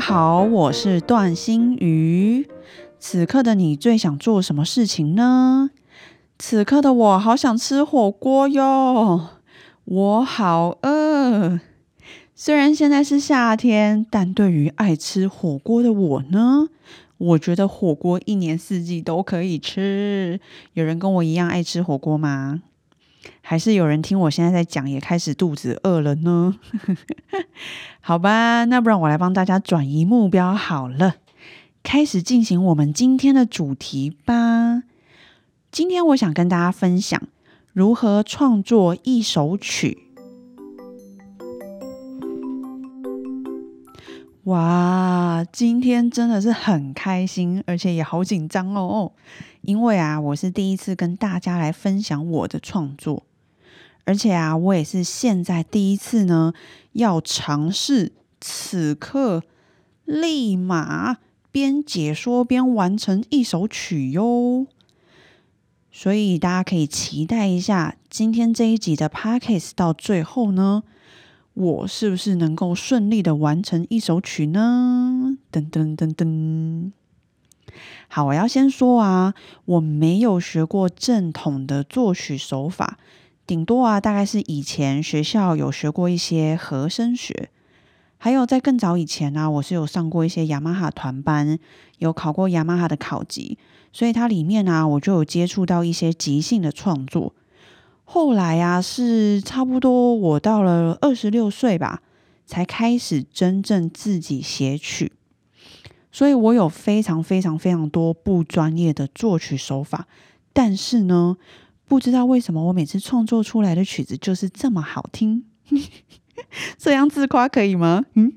好，我是段心瑜。此刻的你最想做什么事情呢？此刻的我好想吃火锅哟，我好饿。虽然现在是夏天，但对于爱吃火锅的我呢，我觉得火锅一年四季都可以吃。有人跟我一样爱吃火锅吗？还是有人听我现在在讲，也开始肚子饿了呢？好吧，那不然我来帮大家转移目标好了，开始进行我们今天的主题吧。今天我想跟大家分享如何创作一首曲。哇，今天真的是很开心，而且也好紧张哦，因为啊，我是第一次跟大家来分享我的创作。而且啊，我也是现在第一次呢，要尝试此刻立马边解说边完成一首曲哟。所以大家可以期待一下今天这一集的 p a c k a s 到最后呢，我是不是能够顺利的完成一首曲呢？噔噔噔噔。好，我要先说啊，我没有学过正统的作曲手法。顶多啊，大概是以前学校有学过一些和声学，还有在更早以前呢，我是有上过一些雅马哈团班，有考过雅马哈的考级，所以它里面呢，我就有接触到一些即兴的创作。后来啊，是差不多我到了二十六岁吧，才开始真正自己写曲，所以我有非常非常非常多不专业的作曲手法，但是呢。不知道为什么我每次创作出来的曲子就是这么好听，这样自夸可以吗？嗯，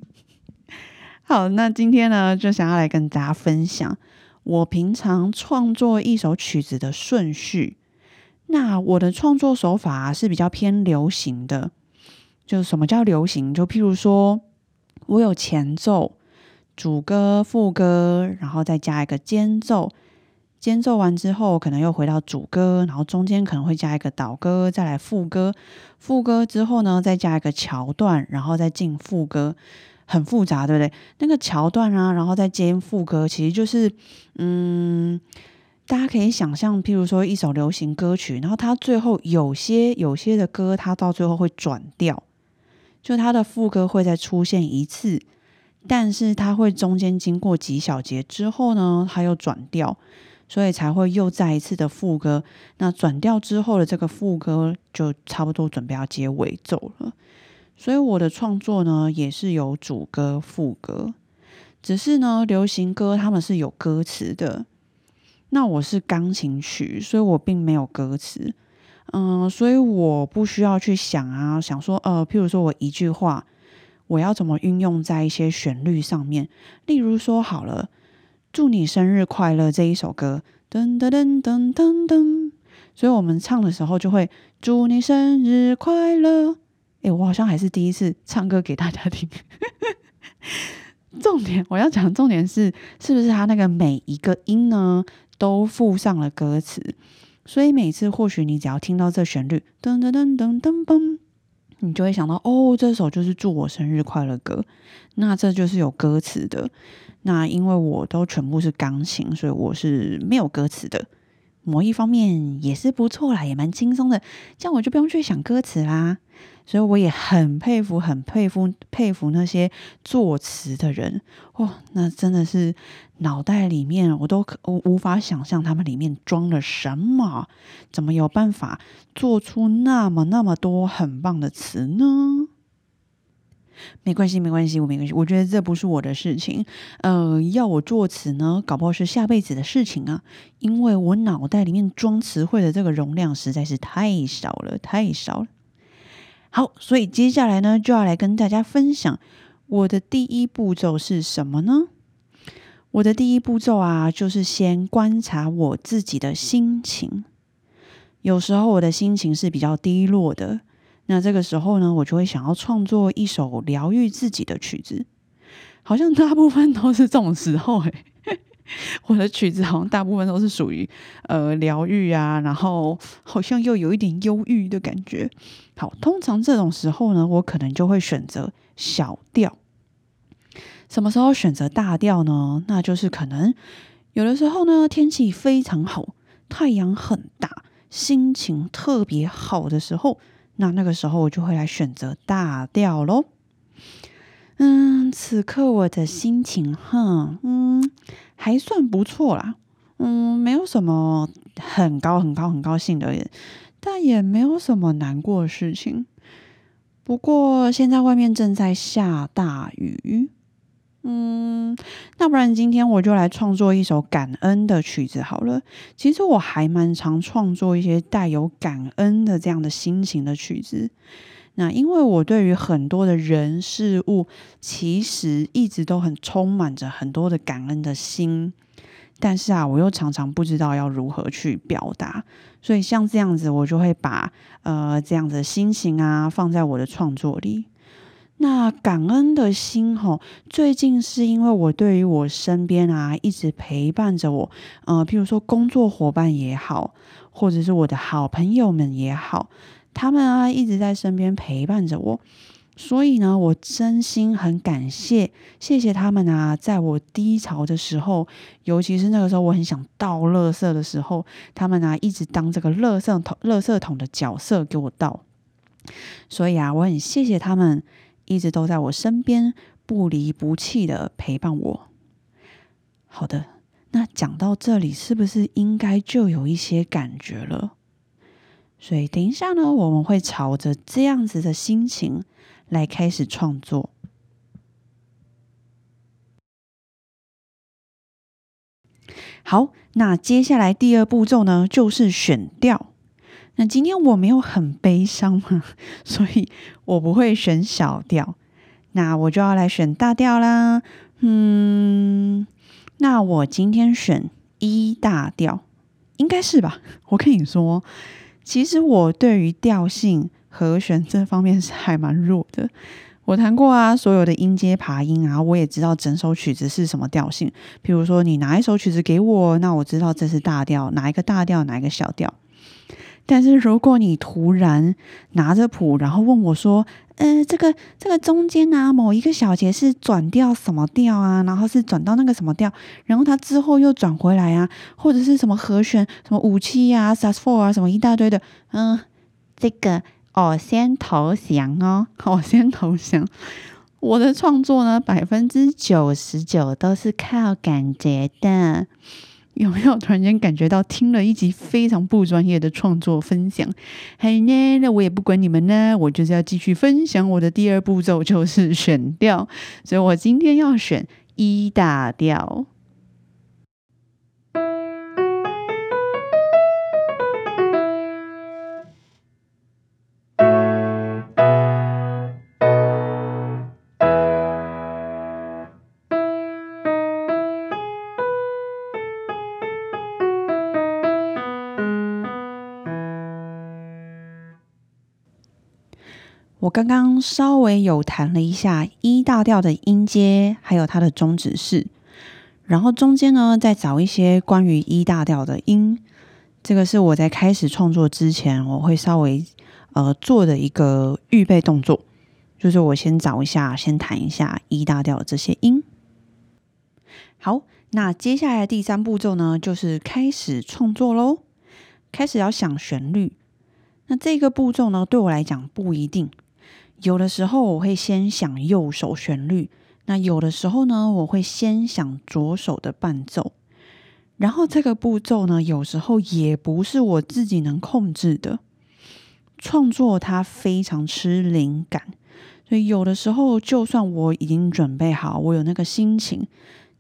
好，那今天呢就想要来跟大家分享我平常创作一首曲子的顺序。那我的创作手法是比较偏流行的，就什么叫流行？就譬如说我有前奏、主歌、副歌，然后再加一个间奏。间奏完之后，可能又回到主歌，然后中间可能会加一个导歌，再来副歌。副歌之后呢，再加一个桥段，然后再进副歌，很复杂，对不对？那个桥段啊，然后再接副歌，其实就是，嗯，大家可以想象，譬如说一首流行歌曲，然后它最后有些有些的歌，它到最后会转调，就它的副歌会再出现一次，但是它会中间经过几小节之后呢，它又转调。所以才会又再一次的副歌，那转调之后的这个副歌就差不多准备要接尾奏了。所以我的创作呢也是有主歌、副歌，只是呢流行歌他们是有歌词的，那我是钢琴曲，所以我并没有歌词。嗯，所以我不需要去想啊，想说呃，譬如说我一句话，我要怎么运用在一些旋律上面，例如说好了。祝你生日快乐这一首歌，噔噔噔噔噔噔，所以我们唱的时候就会祝你生日快乐。哎，我好像还是第一次唱歌给大家听。重点我要讲重点是，是不是他那个每一个音呢都附上了歌词？所以每次或许你只要听到这旋律，噔噔噔噔噔噔，你就会想到哦，这首就是祝我生日快乐歌。那这就是有歌词的。那因为我都全部是钢琴，所以我是没有歌词的。某一方面也是不错啦，也蛮轻松的，这样我就不用去想歌词啦。所以我也很佩服，很佩服，佩服那些作词的人。哦，那真的是脑袋里面我都无无法想象他们里面装了什么，怎么有办法做出那么那么多很棒的词呢？没关系，没关系，我没关系。我觉得这不是我的事情。呃，要我作词呢，搞不好是下辈子的事情啊。因为我脑袋里面装词汇的这个容量实在是太少了，太少了。好，所以接下来呢，就要来跟大家分享我的第一步骤是什么呢？我的第一步骤啊，就是先观察我自己的心情。有时候我的心情是比较低落的，那这个时候呢，我就会想要创作一首疗愈自己的曲子。好像大部分都是这种时候，诶，我的曲子好像大部分都是属于呃疗愈啊，然后好像又有一点忧郁的感觉。好，通常这种时候呢，我可能就会选择小调。什么时候选择大调呢？那就是可能有的时候呢，天气非常好，太阳很大。心情特别好的时候，那那个时候我就会来选择大调喽。嗯，此刻我的心情哈，嗯，还算不错啦。嗯，没有什么很高很高很高兴的，但也没有什么难过的事情。不过现在外面正在下大雨。嗯，那不然今天我就来创作一首感恩的曲子好了。其实我还蛮常创作一些带有感恩的这样的心情的曲子。那因为我对于很多的人事物，其实一直都很充满着很多的感恩的心，但是啊，我又常常不知道要如何去表达。所以像这样子，我就会把呃这样子的心情啊放在我的创作里。那感恩的心吼，最近是因为我对于我身边啊一直陪伴着我，呃，譬如说工作伙伴也好，或者是我的好朋友们也好，他们啊一直在身边陪伴着我，所以呢，我真心很感谢，谢谢他们啊，在我低潮的时候，尤其是那个时候我很想倒垃圾的时候，他们啊一直当这个垃圾桶、垃圾桶的角色给我倒，所以啊，我很谢谢他们。一直都在我身边，不离不弃的陪伴我。好的，那讲到这里，是不是应该就有一些感觉了？所以等一下呢，我们会朝着这样子的心情来开始创作。好，那接下来第二步骤呢，就是选调。那今天我没有很悲伤嘛，所以我不会选小调，那我就要来选大调啦。嗯，那我今天选一大调，应该是吧？我跟你说，其实我对于调性和弦这方面是还蛮弱的。我弹过啊，所有的音阶爬音啊，我也知道整首曲子是什么调性。比如说，你拿一首曲子给我，那我知道这是大调，哪一个大调，哪一个小调。但是如果你突然拿着谱，然后问我说：“呃，这个这个中间啊，某一个小节是转调什么调啊？然后是转到那个什么调，然后它之后又转回来啊，或者是什么和弦，什么五七啊、sus four 啊，什么一大堆的。”嗯，这个我先投降哦，我 先投降。我的创作呢，百分之九十九都是靠感觉的。有没有突然间感觉到听了一集非常不专业的创作分享？嘿呢，那我也不管你们呢，我就是要继续分享我的第二步骤，就是选调。所以我今天要选一大调。刚刚稍微有弹了一下一大调的音阶，还有它的中指式，然后中间呢再找一些关于一大调的音。这个是我在开始创作之前，我会稍微呃做的一个预备动作，就是我先找一下，先弹一下一大调的这些音。好，那接下来第三步骤呢，就是开始创作喽，开始要想旋律。那这个步骤呢，对我来讲不一定。有的时候我会先想右手旋律，那有的时候呢，我会先想左手的伴奏。然后这个步骤呢，有时候也不是我自己能控制的。创作它非常吃灵感，所以有的时候就算我已经准备好，我有那个心情，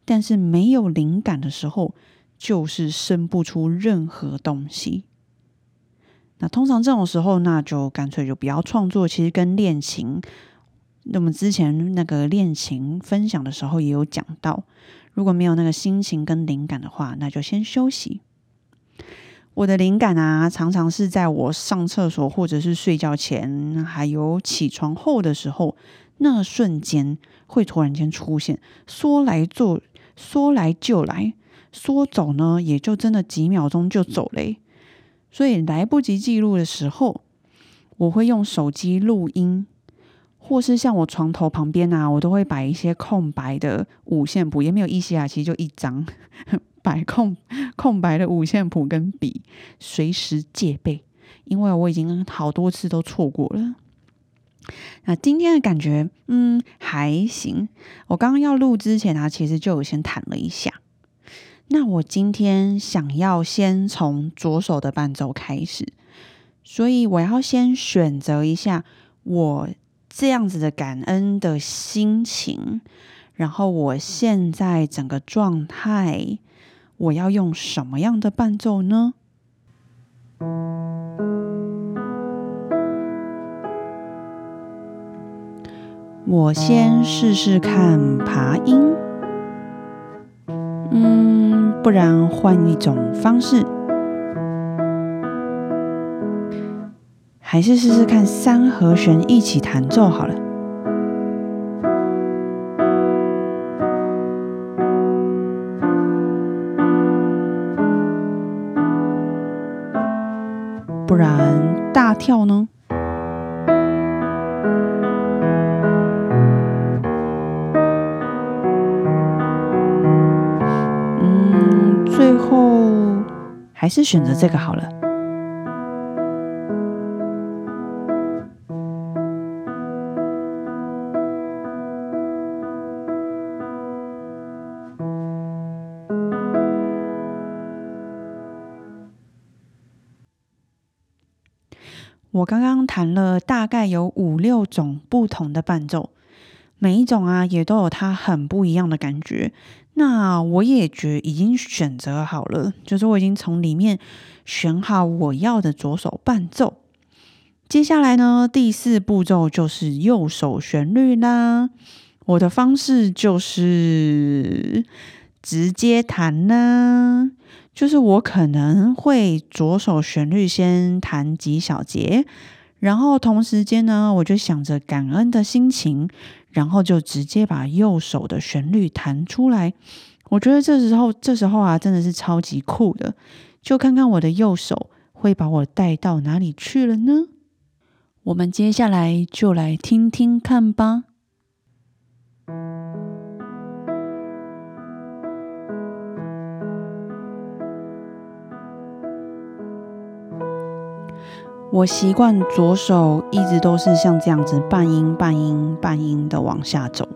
但是没有灵感的时候，就是生不出任何东西。那通常这种时候，那就干脆就不要创作。其实跟练琴那么之前那个练琴分享的时候也有讲到，如果没有那个心情跟灵感的话，那就先休息。我的灵感啊，常常是在我上厕所或者是睡觉前，还有起床后的时候，那瞬间会突然间出现，说来就说来就来，说走呢也就真的几秒钟就走嘞。所以来不及记录的时候，我会用手机录音，或是像我床头旁边啊，我都会摆一些空白的五线谱，也没有一些啊，其实就一张。摆空空白的五线谱跟笔，随时戒备，因为我已经好多次都错过了。那今天的感觉，嗯，还行。我刚刚要录之前啊，其实就有先弹了一下。那我今天想要先从左手的伴奏开始，所以我要先选择一下我这样子的感恩的心情，然后我现在整个状态。我要用什么样的伴奏呢？我先试试看爬音，嗯，不然换一种方式，还是试试看三和弦一起弹奏好了。不然大跳呢？还是选择这个好了。我刚刚弹了大概有五六种不同的伴奏，每一种啊也都有它很不一样的感觉。那我也觉已经选择好了，就是我已经从里面选好我要的左手伴奏。接下来呢，第四步骤就是右手旋律啦。我的方式就是直接弹啦。就是我可能会左手旋律先弹几小节，然后同时间呢，我就想着感恩的心情，然后就直接把右手的旋律弹出来。我觉得这时候，这时候啊，真的是超级酷的。就看看我的右手会把我带到哪里去了呢？我们接下来就来听听看吧。我习惯左手一直都是像这样子半音半音半音的往下走。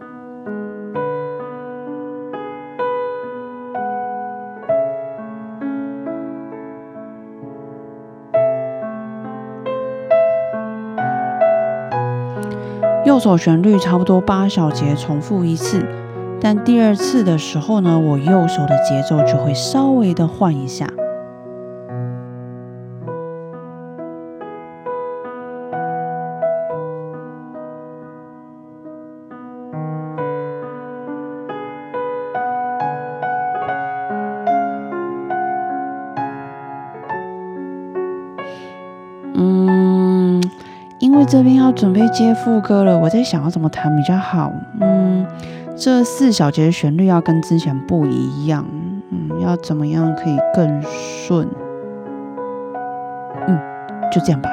右手旋律差不多八小节重复一次，但第二次的时候呢，我右手的节奏就会稍微的换一下。这边要准备接副歌了，我在想要怎么弹比较好。嗯，这四小节的旋律要跟之前不一样。嗯，要怎么样可以更顺？嗯，就这样吧。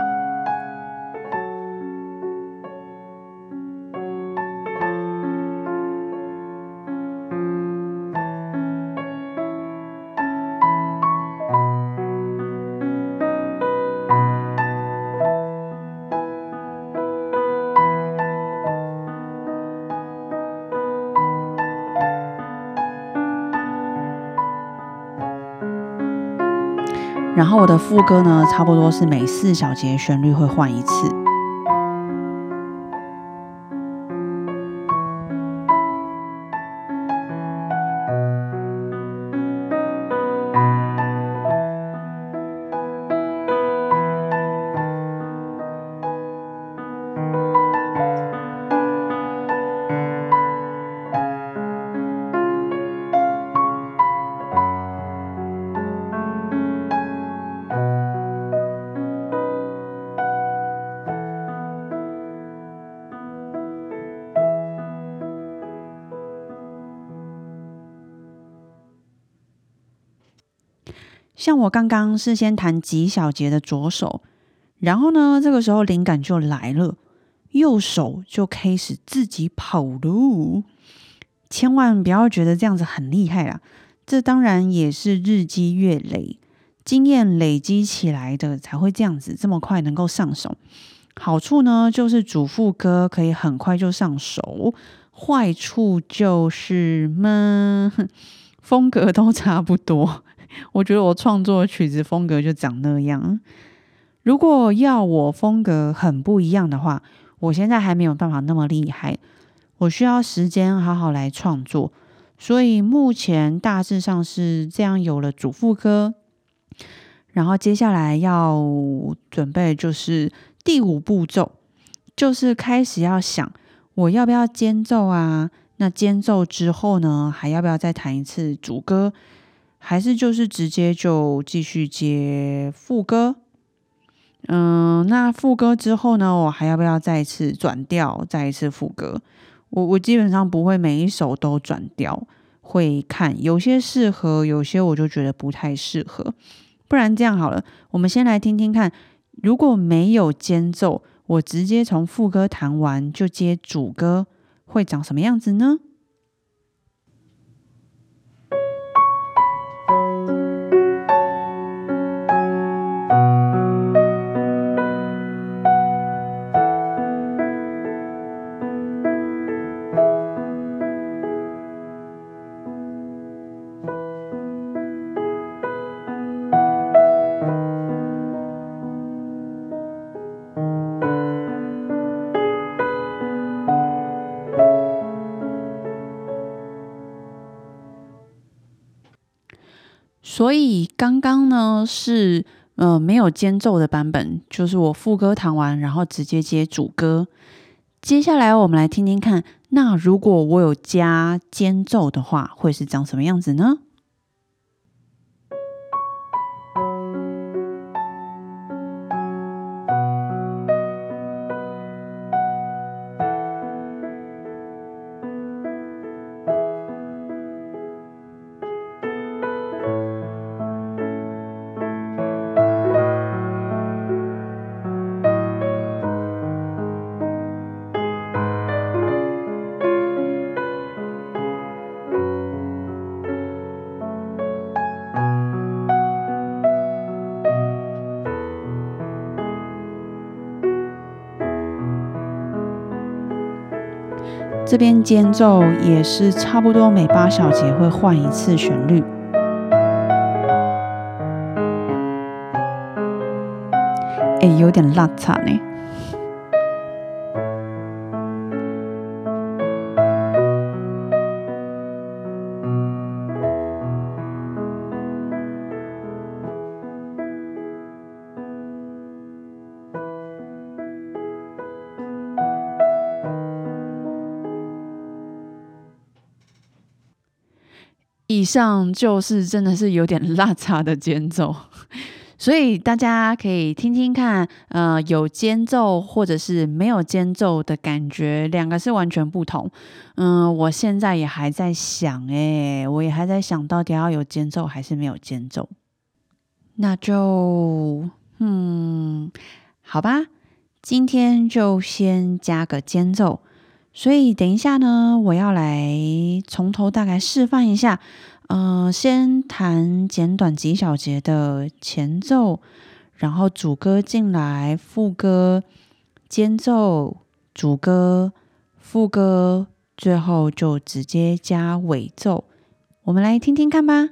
然后我的副歌呢，差不多是每四小节旋律会换一次。像我刚刚是先弹几小节的左手，然后呢，这个时候灵感就来了，右手就开始自己跑路。千万不要觉得这样子很厉害啦，这当然也是日积月累、经验累积起来的，才会这样子这么快能够上手。好处呢，就是主副歌可以很快就上手；坏处就是嘛，风格都差不多。我觉得我创作的曲子风格就长那样。如果要我风格很不一样的话，我现在还没有办法那么厉害，我需要时间好好来创作。所以目前大致上是这样，有了主副歌，然后接下来要准备就是第五步骤，就是开始要想我要不要间奏啊？那间奏之后呢，还要不要再弹一次主歌？还是就是直接就继续接副歌，嗯，那副歌之后呢，我还要不要再次转调，再一次副歌？我我基本上不会每一首都转调，会看有些适合，有些我就觉得不太适合。不然这样好了，我们先来听听看，如果没有间奏，我直接从副歌弹完就接主歌，会长什么样子呢？所以刚刚呢是呃没有间奏的版本，就是我副歌弹完，然后直接接主歌。接下来我们来听听看，那如果我有加间奏的话，会是长什么样子呢？这边间奏也是差不多每八小节会换一次旋律，哎，有点拉差呢。上就是真的是有点 拉差的间奏，所以大家可以听听看，呃，有间奏或者是没有间奏的感觉，两个是完全不同。嗯，我现在也还在想，诶，我也还在想到底要有间奏还是没有间奏。那就，嗯，好吧，今天就先加个间奏。所以等一下呢，我要来从头大概示范一下。嗯，先弹简短几小节的前奏，然后主歌进来，副歌、间奏、主歌、副歌，最后就直接加尾奏。我们来听听看吧。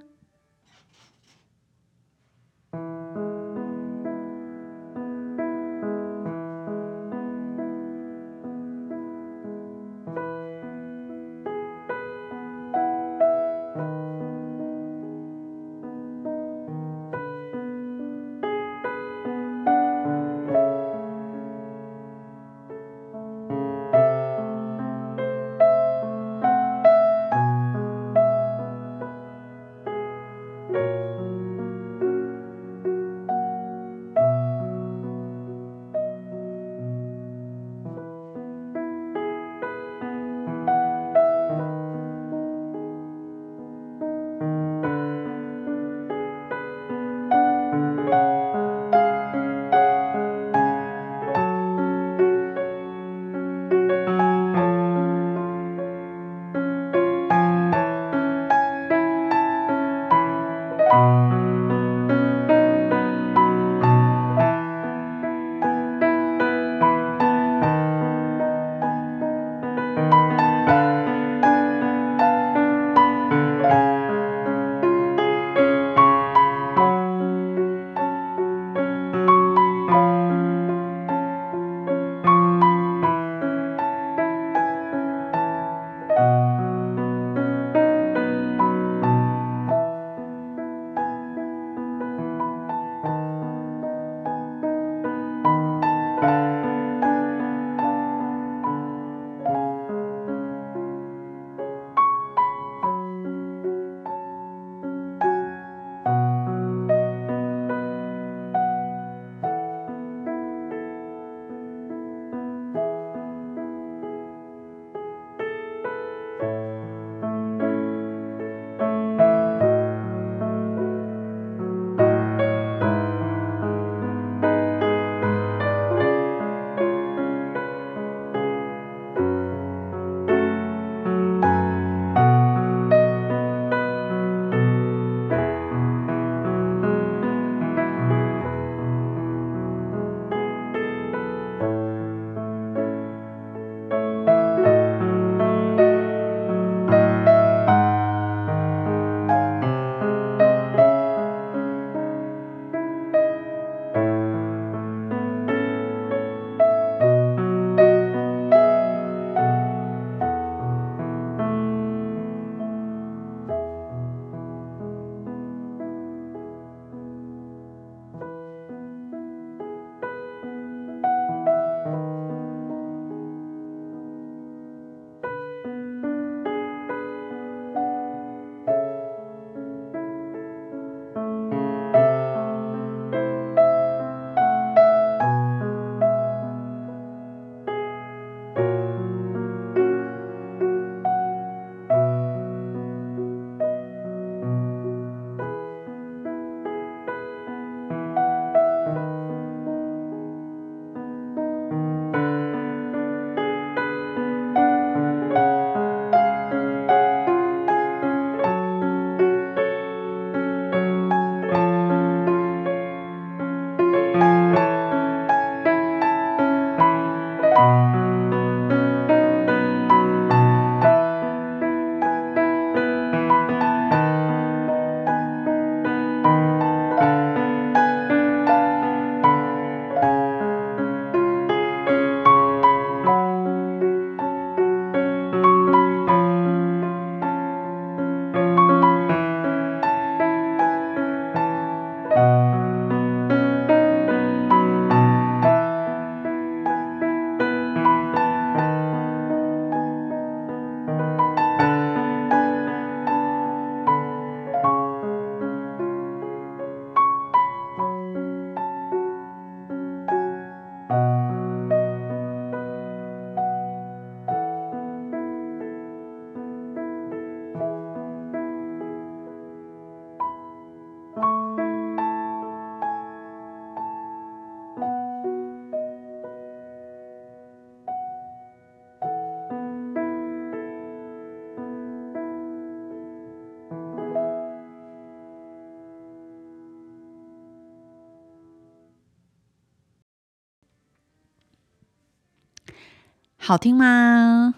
好听吗？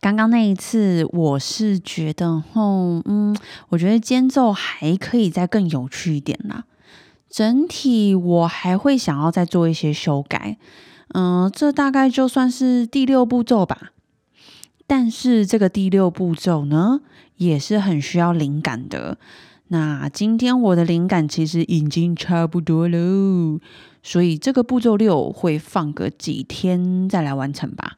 刚刚那一次，我是觉得，哦，嗯，我觉得间奏还可以再更有趣一点啦。整体我还会想要再做一些修改，嗯，这大概就算是第六步骤吧。但是这个第六步骤呢，也是很需要灵感的。那今天我的灵感其实已经差不多喽。所以这个步骤六会放个几天再来完成吧。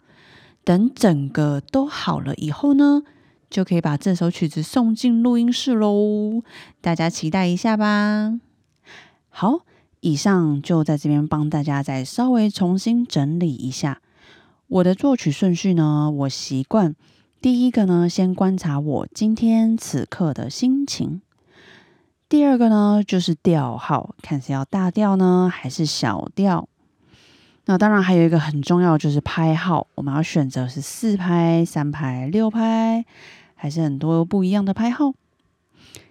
等整个都好了以后呢，就可以把这首曲子送进录音室喽。大家期待一下吧。好，以上就在这边帮大家再稍微重新整理一下我的作曲顺序呢。我习惯第一个呢，先观察我今天此刻的心情。第二个呢，就是调号，看是要大调呢，还是小调。那当然还有一个很重要，就是拍号，我们要选择是四拍、三拍、六拍，还是很多不一样的拍号。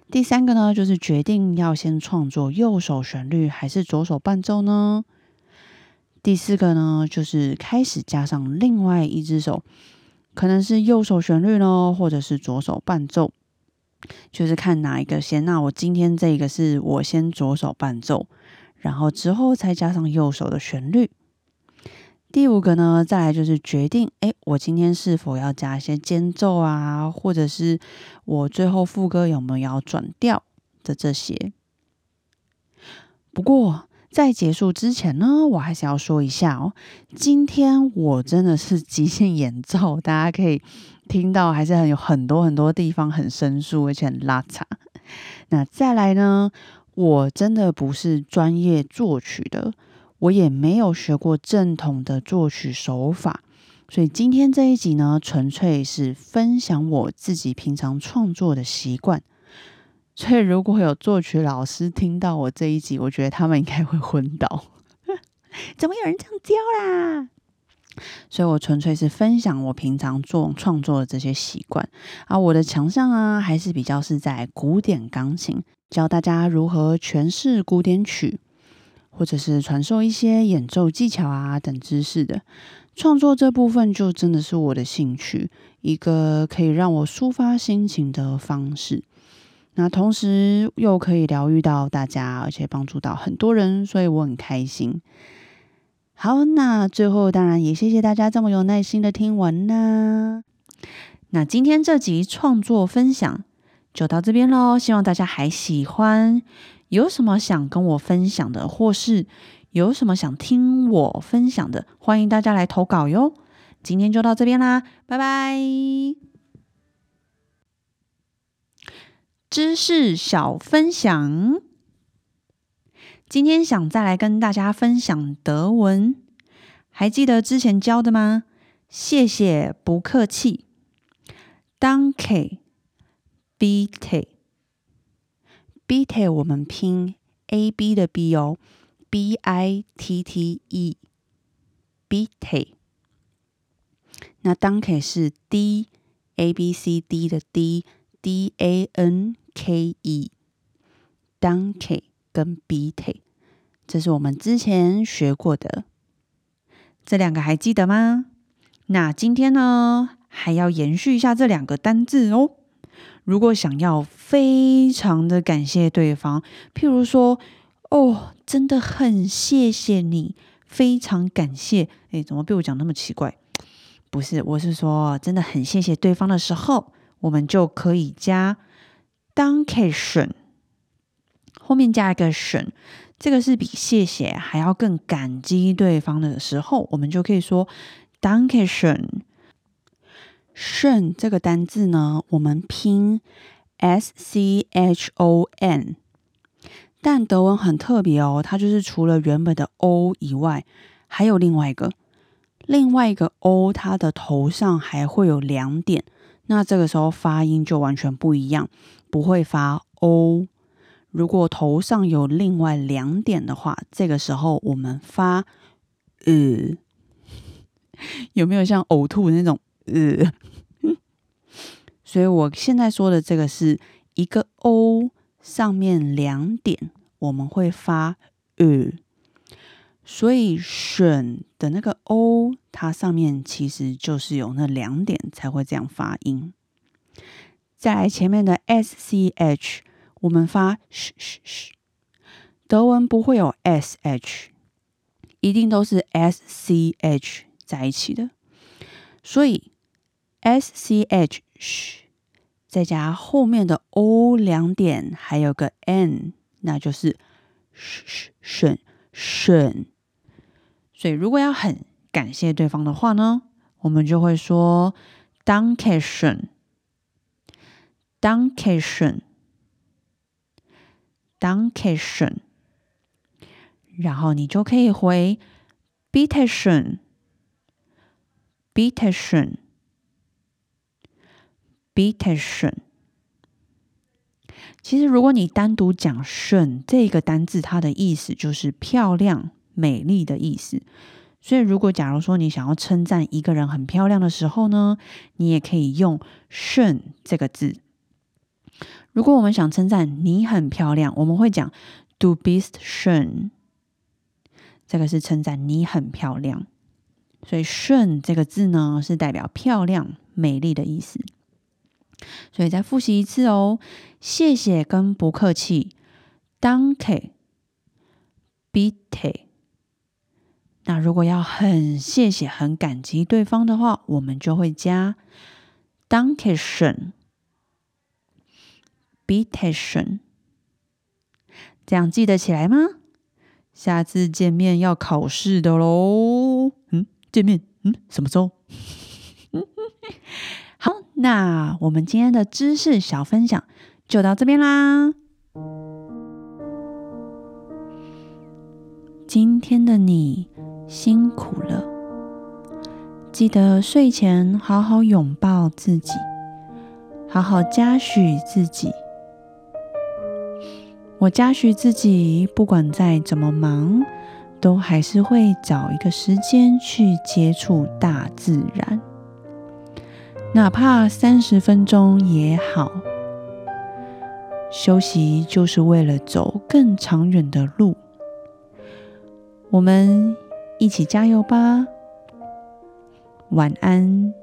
第三个呢，就是决定要先创作右手旋律还是左手伴奏呢？第四个呢，就是开始加上另外一只手，可能是右手旋律咯，或者是左手伴奏。就是看哪一个先。那我今天这个是我先左手伴奏，然后之后再加上右手的旋律。第五个呢，再来就是决定，哎，我今天是否要加一些间奏啊，或者是我最后副歌有没有要转调的这些。不过在结束之前呢，我还是要说一下哦，今天我真的是即兴演奏，大家可以。听到还是很有很多很多地方很生疏，而且很拉差。那再来呢？我真的不是专业作曲的，我也没有学过正统的作曲手法，所以今天这一集呢，纯粹是分享我自己平常创作的习惯。所以如果有作曲老师听到我这一集，我觉得他们应该会昏倒。怎么有人这样教啦？所以我纯粹是分享我平常做创作的这些习惯啊，我的强项啊还是比较是在古典钢琴，教大家如何诠释古典曲，或者是传授一些演奏技巧啊等知识的创作这部分，就真的是我的兴趣，一个可以让我抒发心情的方式。那同时又可以疗愈到大家，而且帮助到很多人，所以我很开心。好，那最后当然也谢谢大家这么有耐心的听完啦。那今天这集创作分享就到这边喽，希望大家还喜欢。有什么想跟我分享的，或是有什么想听我分享的，欢迎大家来投稿哟。今天就到这边啦，拜拜。知识小分享。今天想再来跟大家分享德文，还记得之前教的吗？谢谢，不客气。Bite，bite 我们拼 A B 的 B 哦，B I T T E，bitte。那 DUNK 是 D A B C D 的 D，D A N K E DUNK。跟 B T，这是我们之前学过的，这两个还记得吗？那今天呢，还要延续一下这两个单字哦。如果想要非常的感谢对方，譬如说，哦，真的很谢谢你，非常感谢。哎，怎么被我讲那么奇怪？不是，我是说，真的很谢谢对方的时候，我们就可以加，dankation，。后面加一个 s h n 这个是比谢谢还要更感激对方的时候，我们就可以说 danke 肾。这个单字呢，我们拼 s c h o n，但德文很特别哦，它就是除了原本的 o 以外，还有另外一个，另外一个 o，它的头上还会有两点，那这个时候发音就完全不一样，不会发 o。如果头上有另外两点的话，这个时候我们发呃，有没有像呕吐那种呃？所以我现在说的这个是一个 o 上面两点，我们会发呃。所以选的那个 o，它上面其实就是有那两点才会这样发音。再来前面的 s c h，我们发 sh sh sh，德文不会有 s h，一定都是 s c h 在一起的。所以 s c h sh，再加后面的 o 两点，还有个 n，那就是 sh sh 选。所以如果要很感谢对方的话呢，我们就会说 Danke schön。Danke schön, Danke schön，然后你就可以回 Bitte beastion，。其实，如果你单独讲“顺”这个单字，它的意思就是漂亮、美丽的意思。所以，如果假如说你想要称赞一个人很漂亮的时候呢，你也可以用“顺”这个字。如果我们想称赞你很漂亮，我们会讲 “Du bist schön”，这个是称赞你很漂亮。所以 shn 这个字呢，是代表漂亮、美丽的意思。所以再复习一次哦，谢谢跟不客气，Danke，Bitte。那如果要很谢谢、很感激对方的话，我们就会加 “Danke schön”。Be patient，这样记得起来吗？下次见面要考试的喽。嗯，见面，嗯，什么时候？那我们今天的知识小分享就到这边啦。今天的你辛苦了，记得睡前好好拥抱自己，好好嘉许自己。我嘉许自己，不管再怎么忙，都还是会找一个时间去接触大自然，哪怕三十分钟也好。休息就是为了走更长远的路。我们一起加油吧！晚安。